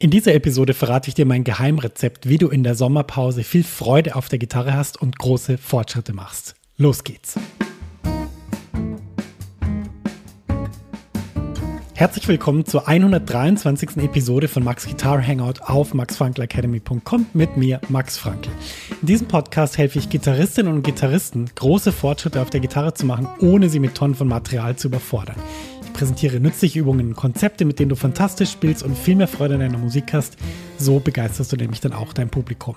In dieser Episode verrate ich dir mein Geheimrezept, wie du in der Sommerpause viel Freude auf der Gitarre hast und große Fortschritte machst. Los geht's! Herzlich willkommen zur 123. Episode von Max Guitar Hangout auf maxfrankelacademy.com mit mir, Max Frankl. In diesem Podcast helfe ich Gitarristinnen und Gitarristen, große Fortschritte auf der Gitarre zu machen, ohne sie mit Tonnen von Material zu überfordern präsentiere nützliche Übungen und Konzepte, mit denen du fantastisch spielst und viel mehr Freude an deiner Musik hast. So begeisterst du nämlich dann auch dein Publikum.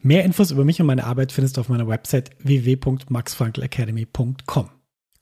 Mehr Infos über mich und meine Arbeit findest du auf meiner Website www.maxfrankelacademy.com.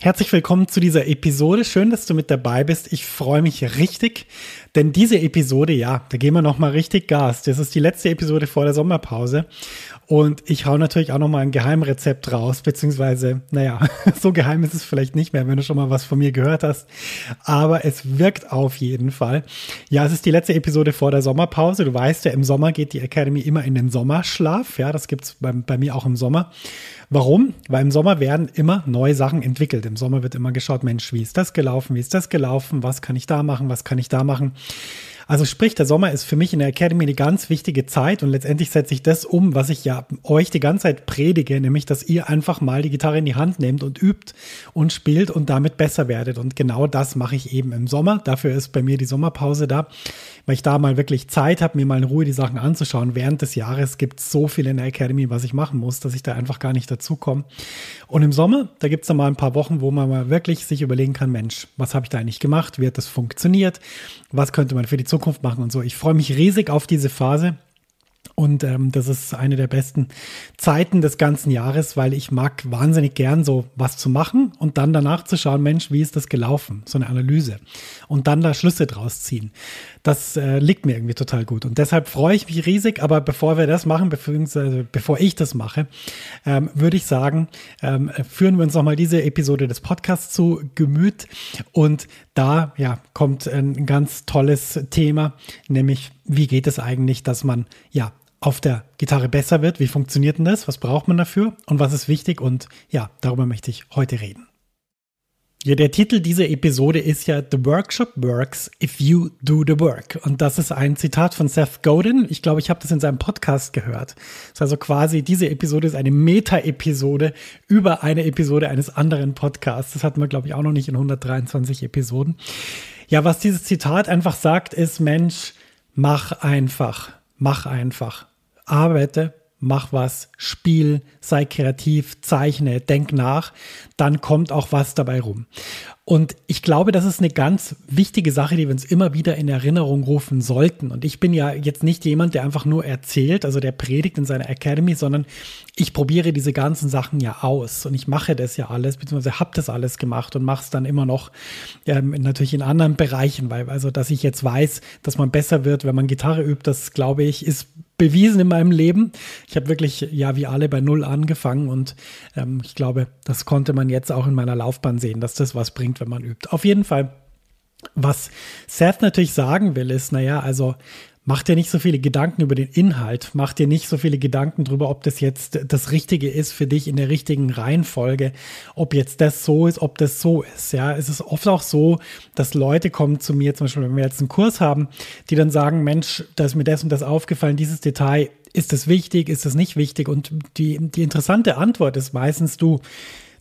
Herzlich willkommen zu dieser Episode. Schön, dass du mit dabei bist. Ich freue mich richtig, denn diese Episode, ja, da gehen wir nochmal richtig Gas. Das ist die letzte Episode vor der Sommerpause und ich hau natürlich auch nochmal ein Geheimrezept raus, beziehungsweise, naja, so geheim ist es vielleicht nicht mehr, wenn du schon mal was von mir gehört hast. Aber es wirkt auf jeden Fall. Ja, es ist die letzte Episode vor der Sommerpause. Du weißt ja, im Sommer geht die Academy immer in den Sommerschlaf. Ja, das gibt's bei, bei mir auch im Sommer. Warum? Weil im Sommer werden immer neue Sachen entwickelt. Im Sommer wird immer geschaut, Mensch, wie ist das gelaufen? Wie ist das gelaufen? Was kann ich da machen? Was kann ich da machen? Also sprich, der Sommer ist für mich in der Academy eine ganz wichtige Zeit und letztendlich setze ich das um, was ich ja euch die ganze Zeit predige, nämlich, dass ihr einfach mal die Gitarre in die Hand nehmt und übt und spielt und damit besser werdet. Und genau das mache ich eben im Sommer. Dafür ist bei mir die Sommerpause da, weil ich da mal wirklich Zeit habe, mir mal in Ruhe die Sachen anzuschauen. Während des Jahres gibt es so viel in der Academy, was ich machen muss, dass ich da einfach gar nicht dazu komme. Und im Sommer, da gibt es dann mal ein paar Wochen, wo man mal wirklich sich überlegen kann, Mensch, was habe ich da eigentlich gemacht? Wie hat das funktioniert? Was könnte man für die Zukunft Zukunft machen und so. Ich freue mich riesig auf diese Phase. Und ähm, das ist eine der besten Zeiten des ganzen Jahres, weil ich mag wahnsinnig gern so was zu machen und dann danach zu schauen, Mensch, wie ist das gelaufen? So eine Analyse. Und dann da Schlüsse draus ziehen. Das äh, liegt mir irgendwie total gut. Und deshalb freue ich mich riesig. Aber bevor wir das machen, beziehungsweise bevor ich das mache, ähm, würde ich sagen, ähm, führen wir uns nochmal diese Episode des Podcasts zu Gemüt. Und da ja, kommt ein ganz tolles Thema, nämlich wie geht es eigentlich, dass man ja auf der Gitarre besser wird. Wie funktioniert denn das? Was braucht man dafür? Und was ist wichtig? Und ja, darüber möchte ich heute reden. Ja, der Titel dieser Episode ist ja The Workshop Works If You Do the Work. Und das ist ein Zitat von Seth Godin. Ich glaube, ich habe das in seinem Podcast gehört. Das ist also quasi, diese Episode ist eine Meta-Episode über eine Episode eines anderen Podcasts. Das hatten wir, glaube ich, auch noch nicht in 123 Episoden. Ja, was dieses Zitat einfach sagt, ist, Mensch, mach einfach mach einfach. Arbeite, mach was, spiel, sei kreativ, zeichne, denk nach, dann kommt auch was dabei rum. Und ich glaube, das ist eine ganz wichtige Sache, die wir uns immer wieder in Erinnerung rufen sollten. Und ich bin ja jetzt nicht jemand, der einfach nur erzählt, also der predigt in seiner Academy, sondern ich probiere diese ganzen Sachen ja aus und ich mache das ja alles, beziehungsweise habe das alles gemacht und mache es dann immer noch ähm, natürlich in anderen Bereichen, weil also, dass ich jetzt weiß, dass man besser wird, wenn man Gitarre übt, das glaube ich, ist bewiesen in meinem Leben. Ich habe wirklich, ja, wie alle bei Null angefangen und ähm, ich glaube, das konnte man jetzt auch in meiner Laufbahn sehen, dass das was bringt, wenn man übt. Auf jeden Fall, was Seth natürlich sagen will, ist, naja, also mach dir nicht so viele Gedanken über den Inhalt, mach dir nicht so viele Gedanken darüber, ob das jetzt das Richtige ist für dich in der richtigen Reihenfolge, ob jetzt das so ist, ob das so ist. Ja, es ist oft auch so, dass Leute kommen zu mir, zum Beispiel, wenn wir jetzt einen Kurs haben, die dann sagen, Mensch, da ist mir das und das aufgefallen, dieses Detail, ist das wichtig, ist das nicht wichtig? Und die, die interessante Antwort ist meistens du,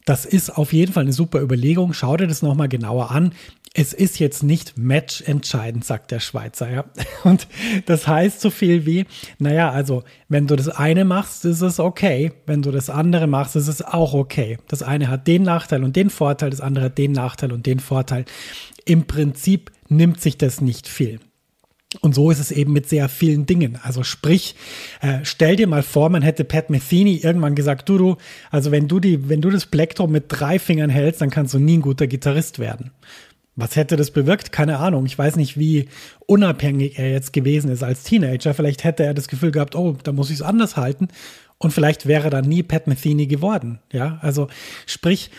das ist auf jeden Fall eine super Überlegung. Schau dir das nochmal genauer an. Es ist jetzt nicht matchentscheidend, sagt der Schweizer, ja. Und das heißt so viel wie, naja, also, wenn du das eine machst, ist es okay. Wenn du das andere machst, ist es auch okay. Das eine hat den Nachteil und den Vorteil, das andere hat den Nachteil und den Vorteil. Im Prinzip nimmt sich das nicht viel. Und so ist es eben mit sehr vielen Dingen. Also sprich, äh, stell dir mal vor, man hätte Pat Metheny irgendwann gesagt, du, du, also wenn du die, wenn du das Plektrum mit drei Fingern hältst, dann kannst du nie ein guter Gitarrist werden. Was hätte das bewirkt? Keine Ahnung. Ich weiß nicht, wie unabhängig er jetzt gewesen ist als Teenager. Vielleicht hätte er das Gefühl gehabt, oh, da muss ich es anders halten. Und vielleicht wäre er dann nie Pat Metheny geworden. Ja, also sprich,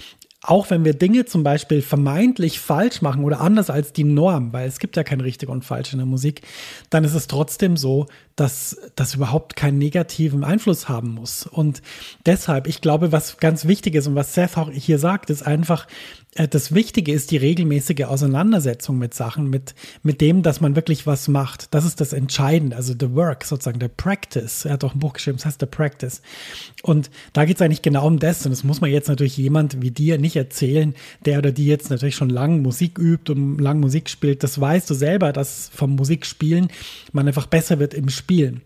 auch wenn wir Dinge zum Beispiel vermeintlich falsch machen oder anders als die Norm, weil es gibt ja kein richtig und falsch in der Musik, dann ist es trotzdem so, dass das überhaupt keinen negativen Einfluss haben muss. Und deshalb, ich glaube, was ganz wichtig ist und was Seth auch hier sagt, ist einfach, äh, das Wichtige ist die regelmäßige Auseinandersetzung mit Sachen, mit, mit dem, dass man wirklich was macht. Das ist das Entscheidende, also the work, sozusagen, der Practice. Er hat auch ein Buch geschrieben, das heißt the Practice. Und da geht es eigentlich genau um das. Und das muss man jetzt natürlich jemand wie dir nicht erzählen, der oder die jetzt natürlich schon lange Musik übt und lang Musik spielt. Das weißt du selber, dass vom Musikspielen man einfach besser wird im Spiel spielen.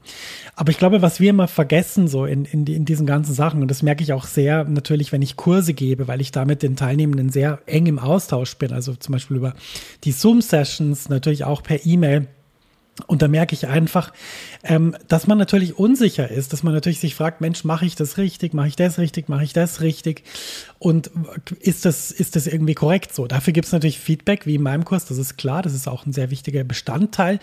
Aber ich glaube, was wir immer vergessen, so in, in, in diesen ganzen Sachen, und das merke ich auch sehr natürlich, wenn ich Kurse gebe, weil ich da mit den Teilnehmenden sehr eng im Austausch bin, also zum Beispiel über die Zoom-Sessions, natürlich auch per E-Mail und da merke ich einfach, ähm, dass man natürlich unsicher ist, dass man natürlich sich fragt, Mensch, mache ich das richtig, mache ich das richtig, mache ich das richtig? Und ist das, ist das irgendwie korrekt so? Dafür gibt es natürlich Feedback, wie in meinem Kurs, das ist klar, das ist auch ein sehr wichtiger Bestandteil.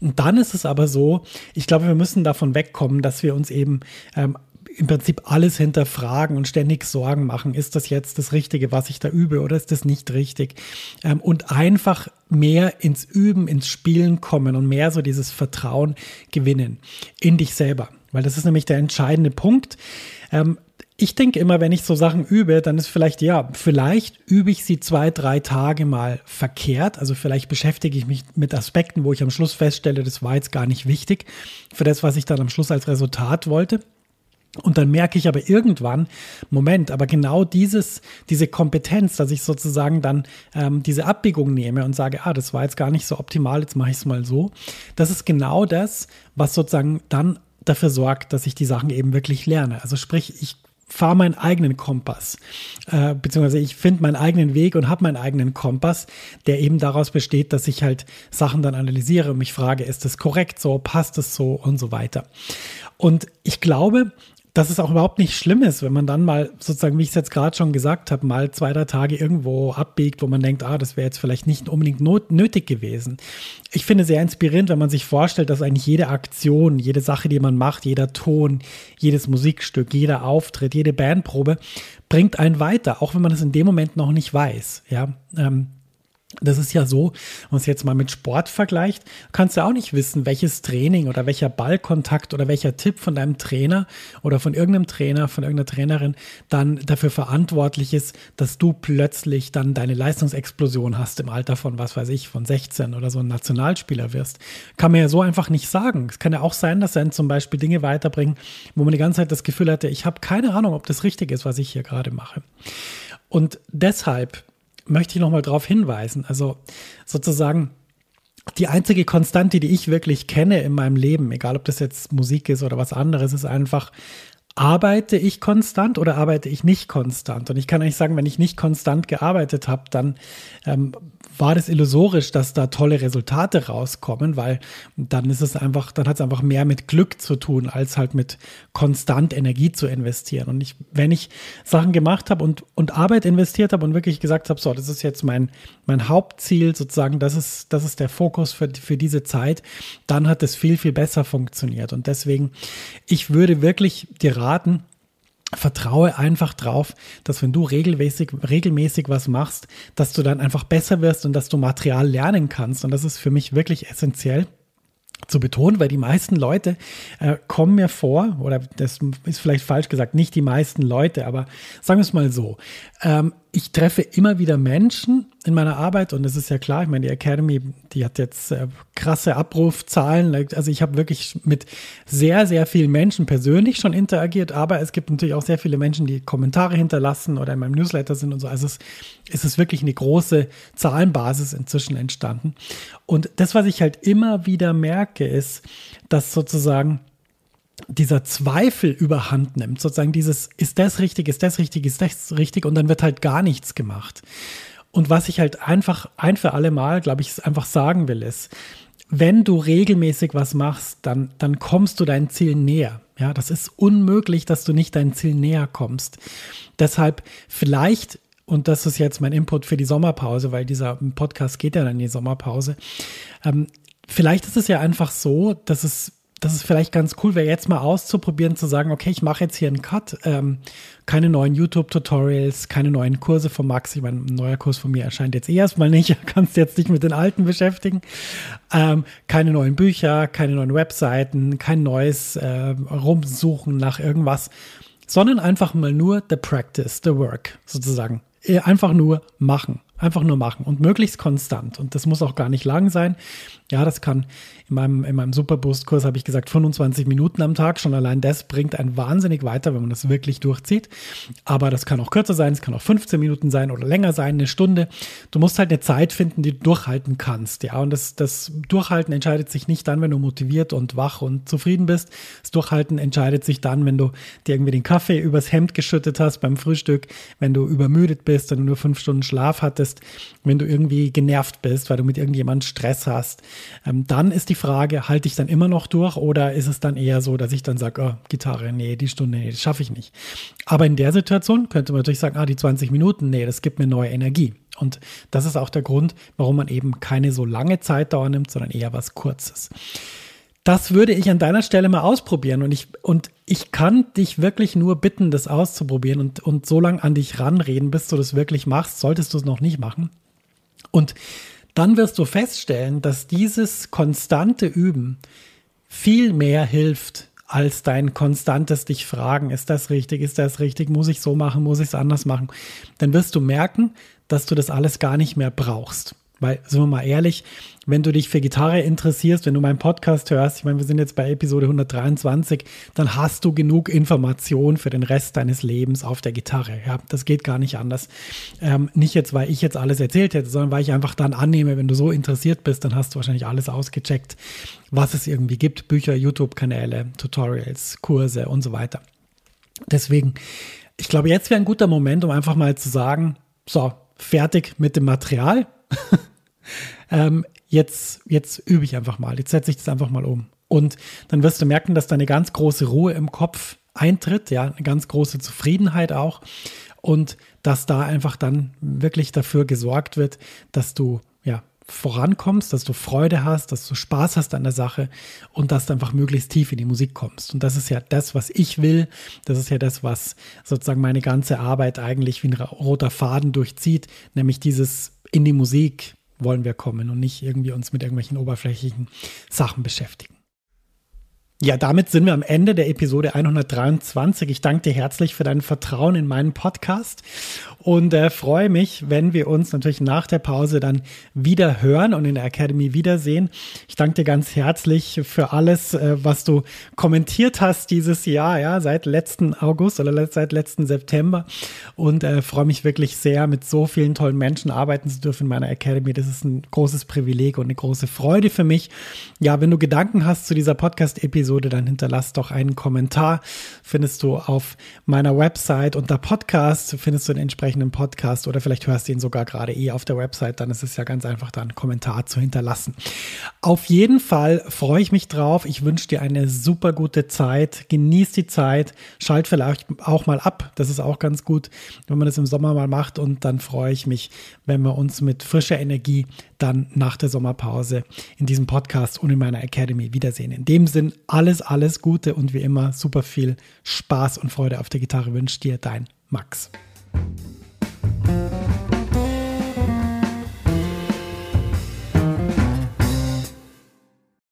Und dann ist es aber so, ich glaube, wir müssen davon wegkommen, dass wir uns eben ähm, im Prinzip alles hinterfragen und ständig Sorgen machen. Ist das jetzt das Richtige, was ich da übe oder ist das nicht richtig? Ähm, und einfach mehr ins Üben, ins Spielen kommen und mehr so dieses Vertrauen gewinnen in dich selber. Weil das ist nämlich der entscheidende Punkt. Ähm, ich denke immer, wenn ich so Sachen übe, dann ist vielleicht, ja, vielleicht übe ich sie zwei, drei Tage mal verkehrt. Also vielleicht beschäftige ich mich mit Aspekten, wo ich am Schluss feststelle, das war jetzt gar nicht wichtig für das, was ich dann am Schluss als Resultat wollte. Und dann merke ich aber irgendwann, Moment, aber genau dieses, diese Kompetenz, dass ich sozusagen dann ähm, diese Abbiegung nehme und sage, ah, das war jetzt gar nicht so optimal, jetzt mache ich es mal so. Das ist genau das, was sozusagen dann dafür sorgt, dass ich die Sachen eben wirklich lerne. Also sprich, ich fahre meinen eigenen Kompass, äh, beziehungsweise ich finde meinen eigenen Weg und habe meinen eigenen Kompass, der eben daraus besteht, dass ich halt Sachen dann analysiere und mich frage, ist das korrekt so, passt es so und so weiter. Und ich glaube, dass es auch überhaupt nicht schlimm ist, wenn man dann mal sozusagen, wie ich es jetzt gerade schon gesagt habe, mal zwei, drei Tage irgendwo abbiegt, wo man denkt, ah, das wäre jetzt vielleicht nicht unbedingt not nötig gewesen. Ich finde sehr inspirierend, wenn man sich vorstellt, dass eigentlich jede Aktion, jede Sache, die man macht, jeder Ton, jedes Musikstück, jeder Auftritt, jede Bandprobe bringt einen weiter, auch wenn man es in dem Moment noch nicht weiß. Ja, ähm, das ist ja so, wenn man es jetzt mal mit Sport vergleicht, kannst du auch nicht wissen, welches Training oder welcher Ballkontakt oder welcher Tipp von deinem Trainer oder von irgendeinem Trainer, von irgendeiner Trainerin dann dafür verantwortlich ist, dass du plötzlich dann deine Leistungsexplosion hast im Alter von, was weiß ich, von 16 oder so ein Nationalspieler wirst. Kann man ja so einfach nicht sagen. Es kann ja auch sein, dass dann zum Beispiel Dinge weiterbringen, wo man die ganze Zeit das Gefühl hatte, ich habe keine Ahnung, ob das richtig ist, was ich hier gerade mache. Und deshalb möchte ich nochmal darauf hinweisen. Also sozusagen die einzige Konstante, die ich wirklich kenne in meinem Leben, egal ob das jetzt Musik ist oder was anderes, ist einfach, arbeite ich konstant oder arbeite ich nicht konstant? Und ich kann eigentlich sagen, wenn ich nicht konstant gearbeitet habe, dann ähm, war das illusorisch, dass da tolle Resultate rauskommen, weil dann ist es einfach, dann hat es einfach mehr mit Glück zu tun, als halt mit konstant Energie zu investieren. Und ich, wenn ich Sachen gemacht habe und, und Arbeit investiert habe und wirklich gesagt habe, so, das ist jetzt mein, mein Hauptziel, sozusagen, das ist, das ist der Fokus für, für diese Zeit, dann hat es viel, viel besser funktioniert. Und deswegen, ich würde wirklich dir raten, Vertraue einfach drauf, dass wenn du regelmäßig, regelmäßig was machst, dass du dann einfach besser wirst und dass du Material lernen kannst. Und das ist für mich wirklich essentiell. zu betonen, weil die meisten Leute äh, kommen mir vor, oder das ist vielleicht falsch gesagt, nicht die meisten Leute, aber sagen wir es mal so. Ähm, ich treffe immer wieder Menschen in meiner Arbeit und es ist ja klar, ich meine, die Academy, die hat jetzt äh, krasse Abrufzahlen. Also ich habe wirklich mit sehr, sehr vielen Menschen persönlich schon interagiert, aber es gibt natürlich auch sehr viele Menschen, die Kommentare hinterlassen oder in meinem Newsletter sind und so. Also es, es ist wirklich eine große Zahlenbasis inzwischen entstanden. Und das, was ich halt immer wieder merke, ist, dass sozusagen dieser Zweifel überhand nimmt, sozusagen dieses, ist das richtig, ist das richtig, ist das richtig und dann wird halt gar nichts gemacht. Und was ich halt einfach ein für alle Mal, glaube ich, einfach sagen will, ist, wenn du regelmäßig was machst, dann, dann kommst du dein Ziel näher. Ja, das ist unmöglich, dass du nicht dein Ziel näher kommst. Deshalb vielleicht, und das ist jetzt mein Input für die Sommerpause, weil dieser Podcast geht ja dann in die Sommerpause. Ähm, vielleicht ist es ja einfach so, dass es dass es vielleicht ganz cool wäre, jetzt mal auszuprobieren, zu sagen, okay, ich mache jetzt hier einen Cut, ähm, keine neuen YouTube-Tutorials, keine neuen Kurse von Max. Ich meine, ein neuer Kurs von mir erscheint jetzt eh erstmal nicht, kannst jetzt nicht mit den alten beschäftigen. Ähm, keine neuen Bücher, keine neuen Webseiten, kein neues äh, Rumsuchen nach irgendwas, sondern einfach mal nur the practice, the work sozusagen. Einfach nur machen. Einfach nur machen und möglichst konstant. Und das muss auch gar nicht lang sein. Ja, das kann in meinem, in meinem Superboost-Kurs habe ich gesagt 25 Minuten am Tag. Schon allein das bringt einen wahnsinnig weiter, wenn man das wirklich durchzieht. Aber das kann auch kürzer sein, es kann auch 15 Minuten sein oder länger sein, eine Stunde. Du musst halt eine Zeit finden, die du durchhalten kannst. Ja, und das, das Durchhalten entscheidet sich nicht dann, wenn du motiviert und wach und zufrieden bist. Das Durchhalten entscheidet sich dann, wenn du dir irgendwie den Kaffee übers Hemd geschüttet hast beim Frühstück, wenn du übermüdet bist, wenn du nur fünf Stunden Schlaf hattest, wenn du irgendwie genervt bist, weil du mit irgendjemandem Stress hast ähm, dann ist die Frage, halte ich dann immer noch durch oder ist es dann eher so, dass ich dann sage, oh, Gitarre, nee, die Stunde, nee, das schaffe ich nicht. Aber in der Situation könnte man natürlich sagen, ah, die 20 Minuten, nee, das gibt mir neue Energie. Und das ist auch der Grund, warum man eben keine so lange Zeitdauer nimmt, sondern eher was Kurzes. Das würde ich an deiner Stelle mal ausprobieren und ich, und ich kann dich wirklich nur bitten, das auszuprobieren und, und so lange an dich ranreden, bis du das wirklich machst, solltest du es noch nicht machen. Und dann wirst du feststellen, dass dieses konstante Üben viel mehr hilft als dein konstantes dich fragen, ist das richtig, ist das richtig, muss ich so machen, muss ich es anders machen. Dann wirst du merken, dass du das alles gar nicht mehr brauchst. Weil, sind wir mal ehrlich, wenn du dich für Gitarre interessierst, wenn du meinen Podcast hörst, ich meine, wir sind jetzt bei Episode 123, dann hast du genug Information für den Rest deines Lebens auf der Gitarre. Ja, das geht gar nicht anders. Ähm, nicht jetzt, weil ich jetzt alles erzählt hätte, sondern weil ich einfach dann annehme, wenn du so interessiert bist, dann hast du wahrscheinlich alles ausgecheckt, was es irgendwie gibt. Bücher, YouTube-Kanäle, Tutorials, Kurse und so weiter. Deswegen, ich glaube, jetzt wäre ein guter Moment, um einfach mal zu sagen, so, fertig mit dem Material. ähm, jetzt, jetzt übe ich einfach mal, jetzt setze ich das einfach mal um. Und dann wirst du merken, dass da eine ganz große Ruhe im Kopf eintritt, ja, eine ganz große Zufriedenheit auch. Und dass da einfach dann wirklich dafür gesorgt wird, dass du ja vorankommst, dass du Freude hast, dass du Spaß hast an der Sache und dass du einfach möglichst tief in die Musik kommst. Und das ist ja das, was ich will. Das ist ja das, was sozusagen meine ganze Arbeit eigentlich wie ein roter Faden durchzieht, nämlich dieses in die Musik wollen wir kommen und nicht irgendwie uns mit irgendwelchen oberflächlichen Sachen beschäftigen. Ja, damit sind wir am Ende der Episode 123. Ich danke dir herzlich für dein Vertrauen in meinen Podcast und äh, freue mich, wenn wir uns natürlich nach der Pause dann wieder hören und in der Academy wiedersehen. Ich danke dir ganz herzlich für alles, äh, was du kommentiert hast dieses Jahr, ja, seit letzten August oder seit letzten September und äh, freue mich wirklich sehr, mit so vielen tollen Menschen arbeiten zu dürfen in meiner Academy. Das ist ein großes Privileg und eine große Freude für mich. Ja, wenn du Gedanken hast zu dieser Podcast-Episode, dann hinterlass doch einen Kommentar. Findest du auf meiner Website unter Podcast, findest du den entsprechenden Podcast oder vielleicht hörst du ihn sogar gerade eh auf der Website, dann ist es ja ganz einfach, da einen Kommentar zu hinterlassen. Auf jeden Fall freue ich mich drauf. Ich wünsche dir eine super gute Zeit. Genieß die Zeit. Schalt vielleicht auch mal ab. Das ist auch ganz gut, wenn man das im Sommer mal macht. Und dann freue ich mich, wenn wir uns mit frischer Energie dann nach der Sommerpause in diesem Podcast und in meiner Academy wiedersehen. In dem Sinn, alles, alles Gute und wie immer super viel Spaß und Freude auf der Gitarre wünscht dir dein Max.